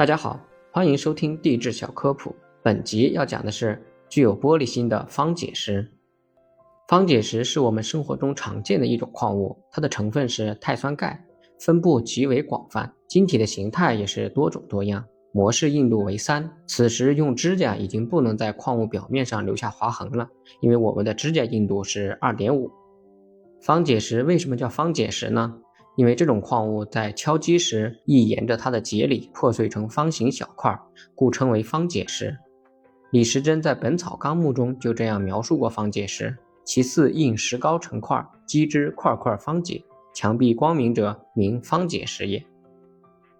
大家好，欢迎收听地质小科普。本集要讲的是具有玻璃心的方解石。方解石是我们生活中常见的一种矿物，它的成分是碳酸钙，分布极为广泛，晶体的形态也是多种多样，模式硬度为三。此时用指甲已经不能在矿物表面上留下划痕了，因为我们的指甲硬度是二点五。方解石为什么叫方解石呢？因为这种矿物在敲击时易沿着它的节理破碎成方形小块，故称为方解石。李时珍在《本草纲目》中就这样描述过方解石：其次硬石膏成块，击之块块方解，墙壁光明者，名方解石也。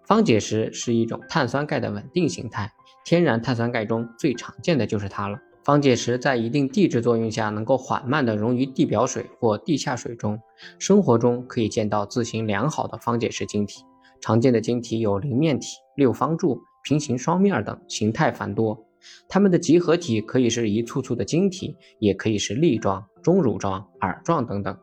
方解石是一种碳酸钙的稳定形态，天然碳酸钙中最常见的就是它了。方解石在一定地质作用下，能够缓慢地溶于地表水或地下水中。生活中可以见到字形良好的方解石晶体，常见的晶体有菱面体、六方柱、平行双面等，形态繁多。它们的集合体可以是一簇簇的晶体，也可以是粒状、钟乳状、耳状等等。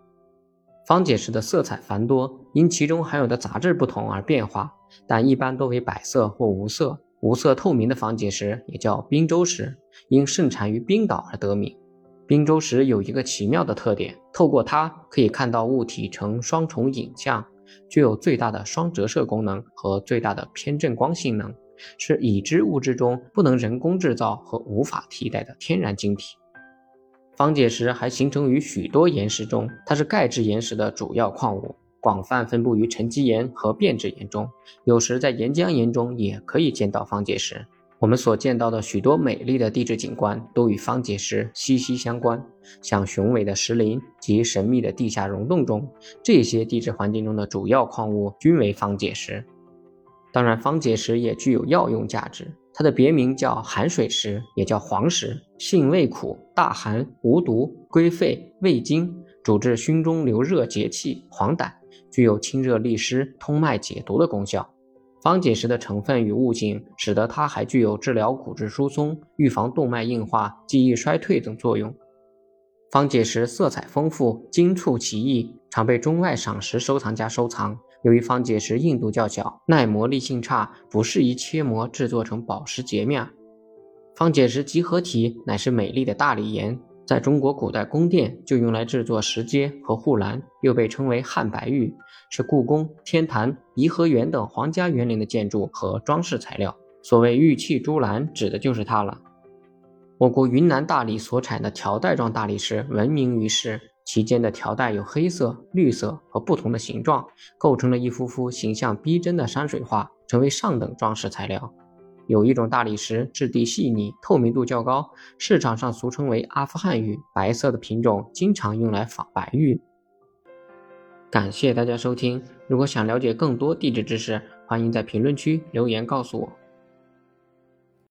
方解石的色彩繁多，因其中含有的杂质不同而变化，但一般多为白色或无色。无色透明的方解石也叫冰洲石，因盛产于冰岛而得名。冰洲石有一个奇妙的特点，透过它可以看到物体呈双重影像，具有最大的双折射功能和最大的偏振光性能，是已知物质中不能人工制造和无法替代的天然晶体。方解石还形成于许多岩石中，它是钙质岩石的主要矿物。广泛分布于沉积岩和变质岩中，有时在岩浆岩中也可以见到方解石。我们所见到的许多美丽的地质景观都与方解石息息相关，像雄伟的石林及神秘的地下溶洞中，这些地质环境中的主要矿物均为方解石。当然，方解石也具有药用价值，它的别名叫寒水石，也叫黄石，性味苦，大寒，无毒，归肺、胃经，主治胸中流热结气、黄疸。具有清热利湿、通脉解毒的功效。方解石的成分与物性，使得它还具有治疗骨质疏松、预防动脉硬化、记忆衰退等作用。方解石色彩丰富、精簇奇异，常被中外赏识收藏家收藏。由于方解石硬度较小、耐磨力性差，不适宜切磨制作成宝石截面。方解石集合体乃是美丽的大理岩。在中国古代宫殿就用来制作石阶和护栏，又被称为汉白玉，是故宫、天坛、颐和园等皇家园林的建筑和装饰材料。所谓玉砌珠栏，指的就是它了。我国云南大理所产的条带状大理石闻名于世，其间的条带有黑色、绿色和不同的形状，构成了一幅幅形象逼真的山水画，成为上等装饰材料。有一种大理石质地细腻，透明度较高，市场上俗称为阿富汗玉，白色的品种经常用来仿白玉。感谢大家收听，如果想了解更多地质知识，欢迎在评论区留言告诉我。